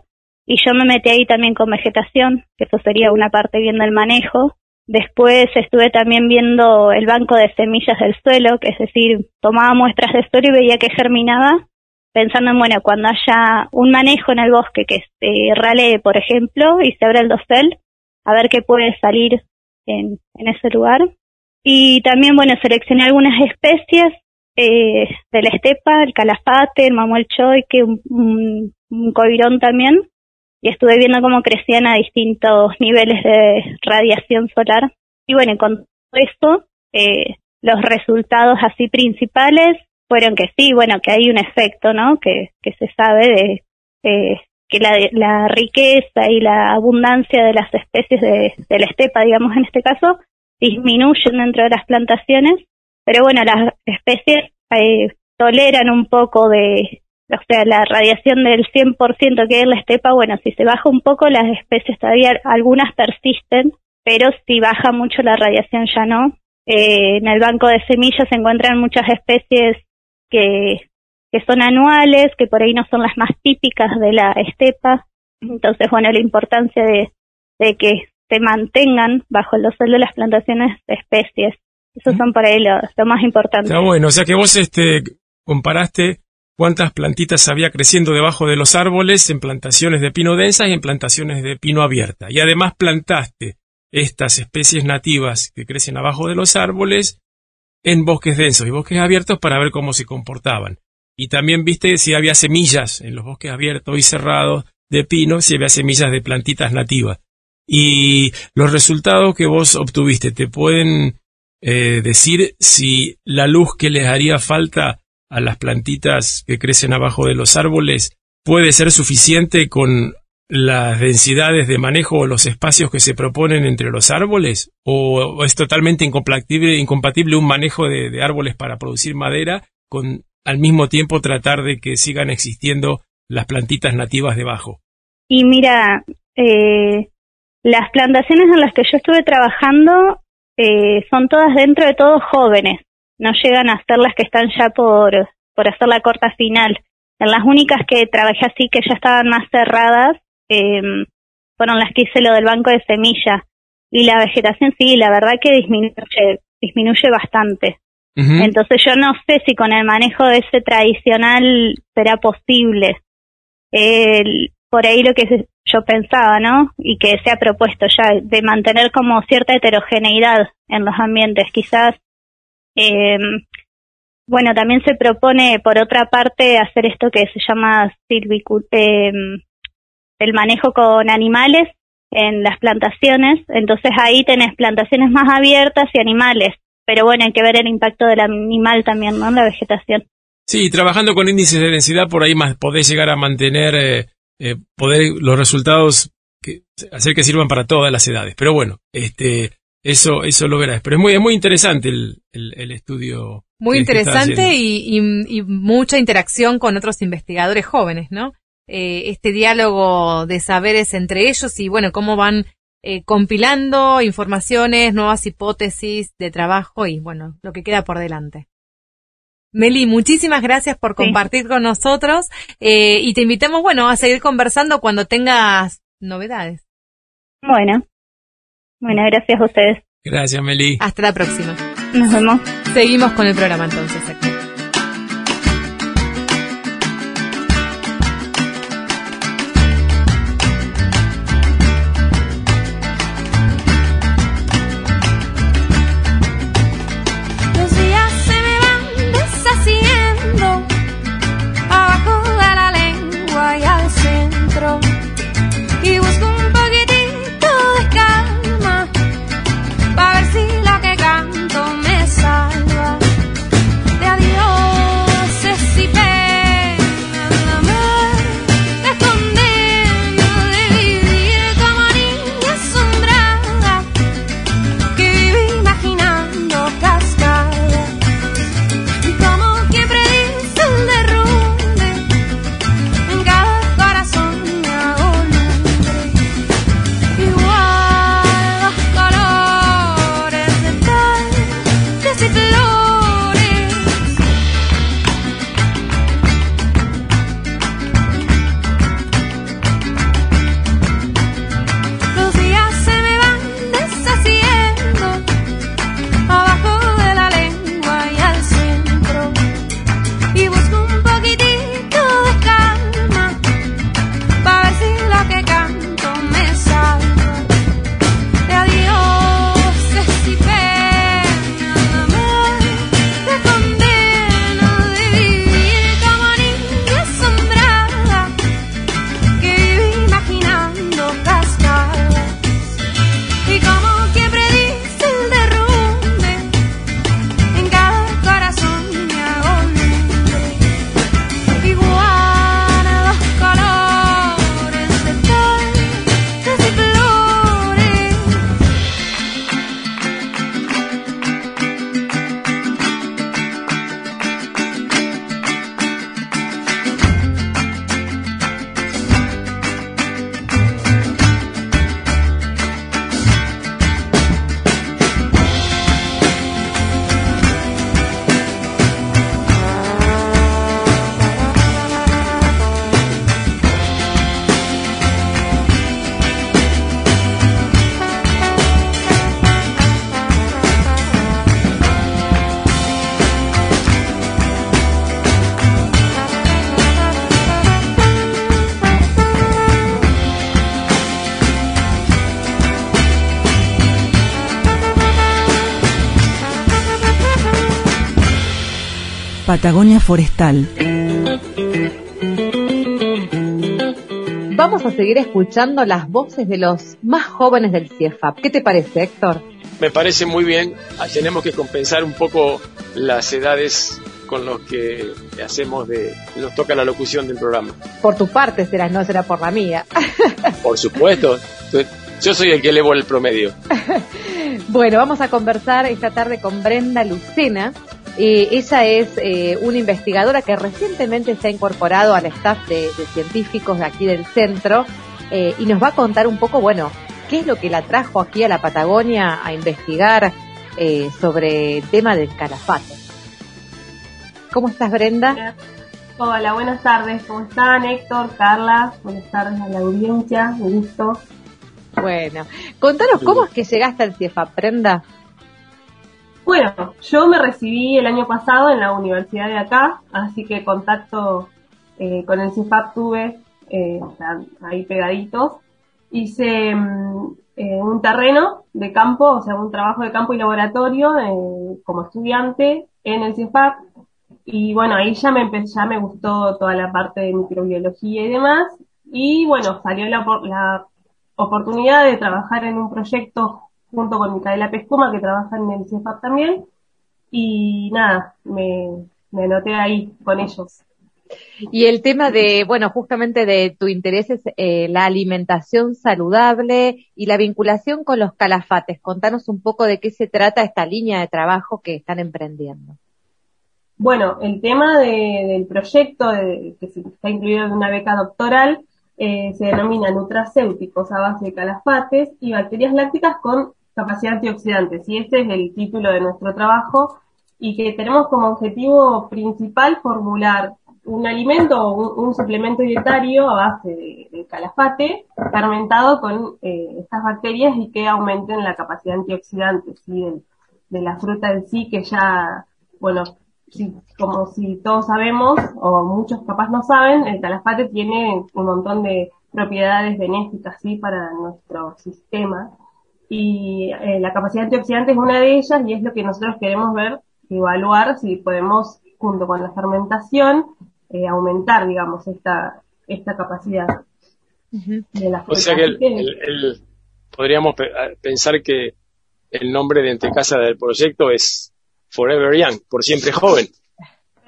Y yo me metí ahí también con vegetación, que eso sería una parte viendo el manejo. Después estuve también viendo el banco de semillas del suelo, que es decir, tomaba muestras de suelo y veía que germinaba, pensando en, bueno, cuando haya un manejo en el bosque que se ralee, por ejemplo, y se abra el dosel, a ver qué puede salir en, en ese lugar. Y también, bueno, seleccioné algunas especies eh, de la estepa, el calafate, el mamuel un, un, un coirón también, y estuve viendo cómo crecían a distintos niveles de radiación solar. Y bueno, con todo esto, eh, los resultados así principales fueron que sí, bueno, que hay un efecto, ¿no? Que, que se sabe de eh, que la, la riqueza y la abundancia de las especies de, de la estepa, digamos en este caso, disminuyen dentro de las plantaciones, pero bueno, las especies eh, toleran un poco de, o sea, la radiación del 100% que hay en la estepa, bueno, si se baja un poco, las especies todavía, algunas persisten, pero si baja mucho la radiación ya no. Eh, en el banco de semillas se encuentran muchas especies que, que son anuales, que por ahí no son las más típicas de la estepa. Entonces, bueno, la importancia de, de que se mantengan bajo los suelos las plantaciones de especies. Esos son por ahí lo, más importante. Está bueno, o sea que vos este, comparaste cuántas plantitas había creciendo debajo de los árboles en plantaciones de pino densas y en plantaciones de pino abierta. Y además plantaste estas especies nativas que crecen abajo de los árboles en bosques densos y bosques abiertos para ver cómo se comportaban. Y también viste si había semillas en los bosques abiertos y cerrados de pino, si había semillas de plantitas nativas. Y los resultados que vos obtuviste, ¿te pueden eh, decir si la luz que les haría falta a las plantitas que crecen abajo de los árboles puede ser suficiente con las densidades de manejo o los espacios que se proponen entre los árboles? ¿O es totalmente incompatible, incompatible un manejo de, árboles para producir madera con al mismo tiempo tratar de que sigan existiendo las plantitas nativas debajo? Y mira, eh, las plantaciones en las que yo estuve trabajando eh, son todas dentro de todos jóvenes, no llegan a ser las que están ya por, por hacer la corta final. En las únicas que trabajé así que ya estaban más cerradas eh, fueron las que hice lo del banco de semilla. Y la vegetación sí, la verdad que disminuye, disminuye bastante. Entonces yo no sé si con el manejo de ese tradicional será posible. Por ahí lo que yo pensaba, ¿no? Y que se ha propuesto ya de mantener como cierta heterogeneidad en los ambientes. Quizás, eh, bueno, también se propone por otra parte hacer esto que se llama eh, el manejo con animales en las plantaciones. Entonces ahí tenés plantaciones más abiertas y animales. pero bueno, hay que ver el impacto del animal también, ¿no? La vegetación. Sí, trabajando con índices de densidad por ahí más podés llegar a mantener eh, eh, poder los resultados que hacer que sirvan para todas las edades. Pero bueno, este eso eso lo verás. Pero es muy es muy interesante el, el, estudio. Muy interesante y, y, mucha interacción con otros investigadores jóvenes, ¿no? Eh, este diálogo de saberes entre ellos y bueno cómo van eh, compilando informaciones, nuevas hipótesis de trabajo y bueno lo que queda por delante. Meli, muchísimas gracias por compartir con nosotros eh, y te invitamos, bueno, a seguir conversando cuando tengas novedades. Bueno, bueno, gracias a ustedes. Gracias, Meli. Hasta la próxima. Nos vemos. Seguimos con el programa entonces. Patagonia Forestal. Vamos a seguir escuchando las voces de los más jóvenes del CIEFAP. ¿Qué te parece, Héctor? Me parece muy bien. Ah, tenemos que compensar un poco las edades con los que hacemos de nos toca la locución del programa. Por tu parte será, no será por la mía. Por supuesto. Yo soy el que elevo el promedio. bueno, vamos a conversar esta tarde con Brenda Lucena, eh, ella es eh, una investigadora que recientemente se ha incorporado al staff de, científicos de aquí del centro eh, y nos va a contar un poco, bueno, qué es lo que la trajo aquí a la Patagonia a investigar sobre el tema del calafate. ¿Cómo estás, Brenda? Hola, buenas tardes. ¿Cómo están, Héctor, Carla? Buenas tardes a la audiencia. Un gusto. Bueno, contanos, ¿cómo es que llegaste al CIEFA, Brenda? Bueno, yo me recibí el año pasado en la universidad de acá, así que contacto eh, con el CIFAP tuve eh, ahí pegaditos. Hice mm, eh, un terreno de campo, o sea, un trabajo de campo y laboratorio como estudiante en el CIFAP. Y bueno, ahí ya me ya me gustó toda la parte de microbiología y demás. Y bueno, salió la, la oportunidad de trabajar en un proyecto junto con Micaela Pescuma, que trabaja en el CIEFAP también. y nada, me, me anoté ahí con ellos. Y el tema de, bueno, justamente de tu interés es eh, la alimentación saludable y la vinculación con los calafates. Contanos un poco de qué se trata esta línea de trabajo que están emprendiendo. Bueno, el tema de- del proyecto de- que está incluido en una beca doctoral eh, se denomina nutracéuticos a base de calafates y bacterias lácticas con capacidad antioxidante. Y este es el título de nuestro trabajo y que tenemos como objetivo principal formular un alimento o un, suplemento dietario a base de, de calafate fermentado con eh, estas bacterias y que aumenten la capacidad antioxidante del- de la fruta en sí que ya, bueno, como si todos sabemos, o muchos capaz no saben, el calafate tiene un montón de propiedades benéficas, ¿sí? Para nuestro sistema. Y eh, la capacidad antioxidante es una de ellas y es lo que nosotros queremos ver, evaluar si podemos, junto con la fermentación, eh, aumentar, digamos, esta, esta capacidad de la O sea que, el- podríamos pensar que el nombre de Entrecasa del proyecto es Forever Young, por siempre joven.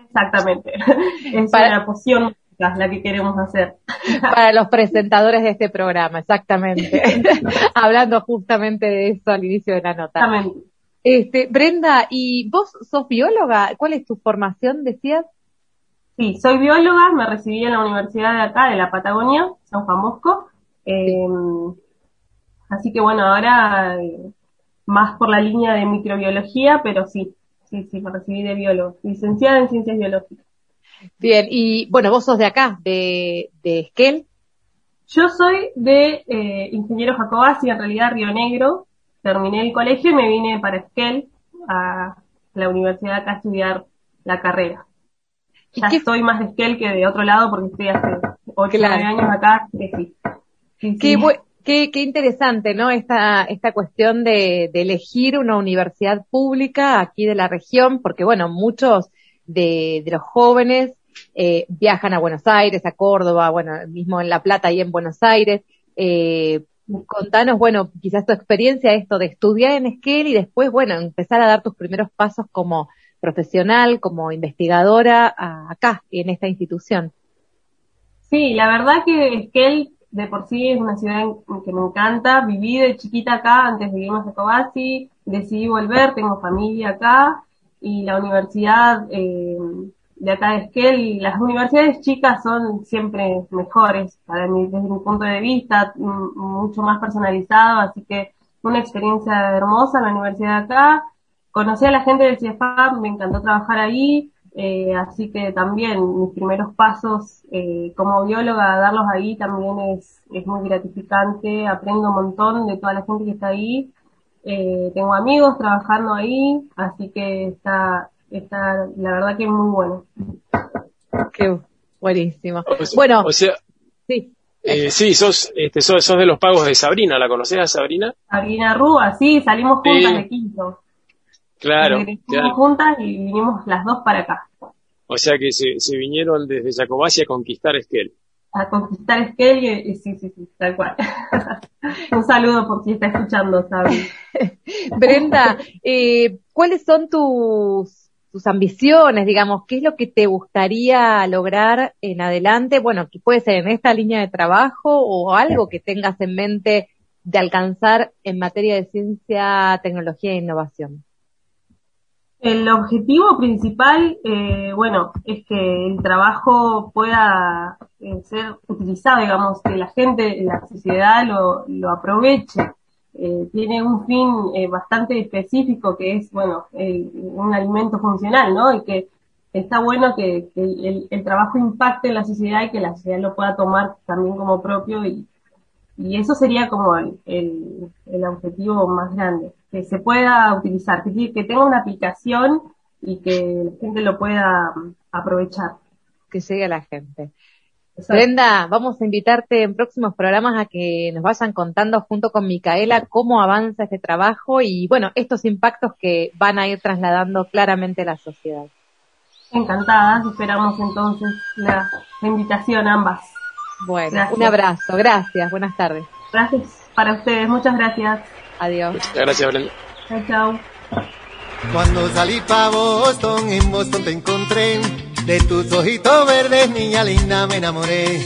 Exactamente. Es Para- una poción la que queremos hacer. Para los presentadores de este programa, exactamente. Hablando justamente de eso al inicio de la nota. Exactamente. Este, Brenda, ¿y vos sos bióloga? ¿Cuál es tu formación, decías? Sí, soy bióloga, me recibí en la universidad de acá, de la Patagonia, San Juan Bosco. Eh, así que bueno, ahora eh, más por la línea de microbiología, pero sí, sí, sí, me recibí de biólogo, licenciada en ciencias biológicas. Bien, y bueno, vos sos de acá, de, de Esquel. Yo soy de eh, ingeniero Jacobasi, en realidad Río Negro. Terminé el colegio y me vine para Esquel, a la universidad acá a estudiar la carrera. ¿Y Ya qué- estoy más de Esquel que de otro lado porque estoy hace 8 Claro. años acá, que sí. Sí, Qué, qué, qué interesante, ¿no? Esta, esta cuestión de, de elegir una universidad pública aquí de la región, porque bueno, muchos de, de los jóvenes eh, viajan a Buenos Aires, a Córdoba, bueno, mismo en La Plata y en Buenos Aires. Eh, contanos, bueno, quizás tu experiencia esto de estudiar en Esquel y después, bueno, empezar a dar tus primeros pasos como profesional, como investigadora acá, en esta institución. Sí, la verdad que Esquel de por sí es una ciudad en- que me encanta. Viví de chiquita acá antes irnos a Cobasi, decidí volver, tengo familia acá y la universidad eh, de acá de Esquel, las universidades chicas son siempre mejores para mí desde mi punto de vista, mucho más personalizado, así que una experiencia hermosa la universidad de acá. Conocí a la gente del CIEFAP, me encantó trabajar ahí, eh, así que también mis primeros pasos eh, como bióloga, darlos ahí también es, es muy gratificante, aprendo un montón de toda la gente que está ahí, eh, tengo amigos trabajando ahí, así que está, está la verdad que es muy bueno. Qué buenísimo. O sea- Bueno, o sea, sí. eh, sí, sos, este, sos, sos de los pagos de Sabrina, ¿la conocés a Sabrina? Sabrina Rúa, sí, salimos juntas Sí. de quinto. Claro, claro. juntas y vinimos las dos para acá. O sea que se, se vinieron desde Jacobasi a conquistar Esquel. A conquistar Esquel y, y sí, sí, sí, tal cual. Un saludo por si está escuchando, Sabi. Brenda, eh, ¿cuáles son tus, tus ambiciones, digamos? ¿Qué es lo que te gustaría lograr en adelante? Bueno, que puede ser en esta línea de trabajo o algo que tengas en mente de alcanzar en materia de ciencia, tecnología e innovación. El objetivo principal, eh, bueno, es que el trabajo pueda eh, ser utilizado, digamos, que la gente, la sociedad lo, lo aproveche. Eh, tiene un fin eh, bastante específico que es, bueno, un alimento funcional, ¿no? Y que está bueno que, que el, el trabajo impacte en la sociedad y que la sociedad lo pueda tomar también como propio y, y eso sería como el, el, el objetivo más grande, que se pueda utilizar, que, que tenga una aplicación y que la gente lo pueda mm, aprovechar. Que llegue a la gente. Brenda, vamos a invitarte en próximos programas a que nos vayan contando junto con Micaela cómo avanza este trabajo y, bueno, estos impactos que van a ir trasladando claramente a la sociedad. Encantadas, esperamos entonces la, invitación ambas. Bueno, Gracias. un abrazo, gracias, buenas tardes, Gracias para ustedes, muchas gracias. adiós. Muchas gracias, Brenda. Chao, chao. Cuando salí pa' Boston, en Boston te encontré. De tus ojitos verdes, niña linda, me enamoré.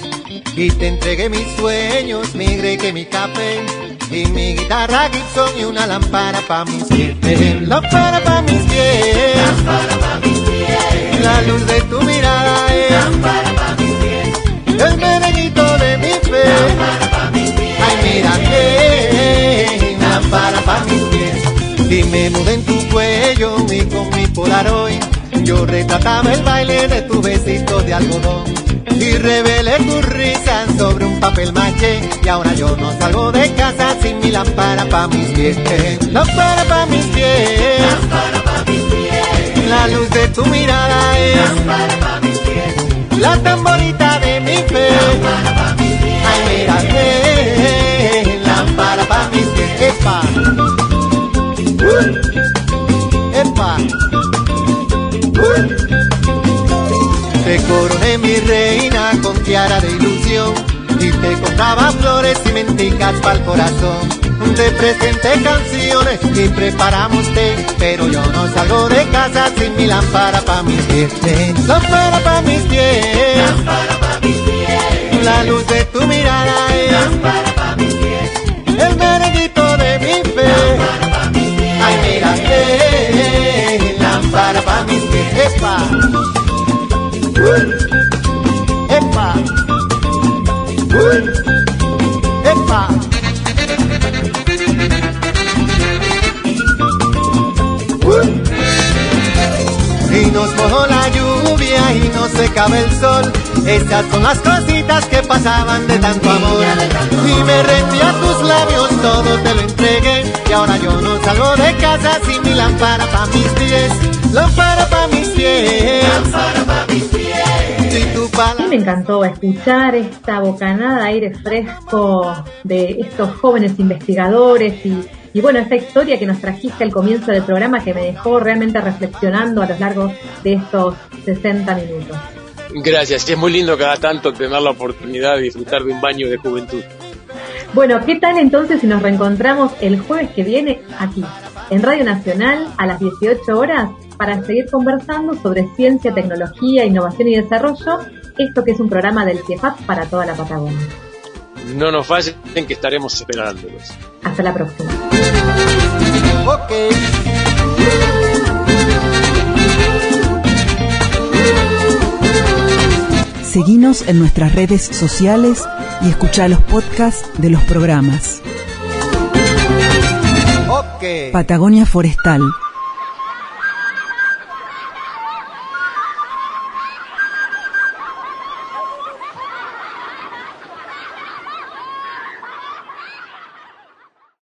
Y te entregué mis sueños, mi que mi café. Y mi guitarra Gibson y una lámpara pa' mis pies. Lámpara pa' mis pies. Lámpara pa' mis pies. La luz de tu mirada es. Lámpara pa' mis pies. El merenguito de mi fe. Lámpara pa' mis pies. Ay. Y me mudé en tu cuello y con mi polaroid. Yo retrataba el baile de tu besito de algodón y revelé tu risa sobre un papel maché y ahora yo no salgo de casa sin mi lámpara pa' mis pies lámpara pa' mis pies lámpara pa' mis pies la luz de tu mirada es lámpara pa' mis pies la tamborita de mi fe lámpara pa' epa uh, epa te coroné mi reina con tiara de ilusión y te compraba flores y menticas el corazón. Te presenté canciones y preparamos té, pero yo no salgo de casa sin mi lámpara pa' mis pies. Lámpara pa' mis pies. Lámpara pa' mis pies. La luz de tu mirada es. Lámpara pies. Lluvia y no se cabe el sol. Esas son las cositas que pasaban de tanto amor. Y me rendí a tus labios, todo te lo entregué. Y ahora yo no salgo de casa sin mi lámpara pa' mis pies. Lámpara pa' mis pies. Lámpara pa' mis pies. Si tu A mí me encantó escuchar esta bocanada de aire fresco de estos jóvenes investigadores y, y bueno, esta historia que nos trajiste al comienzo del programa que me dejó realmente reflexionando a lo largo de estos 60 minutos. Gracias, es muy lindo cada tanto tener la oportunidad de disfrutar de un baño de juventud. Bueno, ¿qué tal entonces si nos reencontramos el jueves que viene aquí, en Radio Nacional, a las 18 horas, para seguir conversando sobre ciencia, tecnología, innovación y desarrollo, esto que es un programa del CIEFAP para toda la Patagonia. No nos fallen que estaremos esperándolos. Hasta la próxima. Seguinos en nuestras redes sociales y escucha los podcasts de los programas. Patagonia Forestal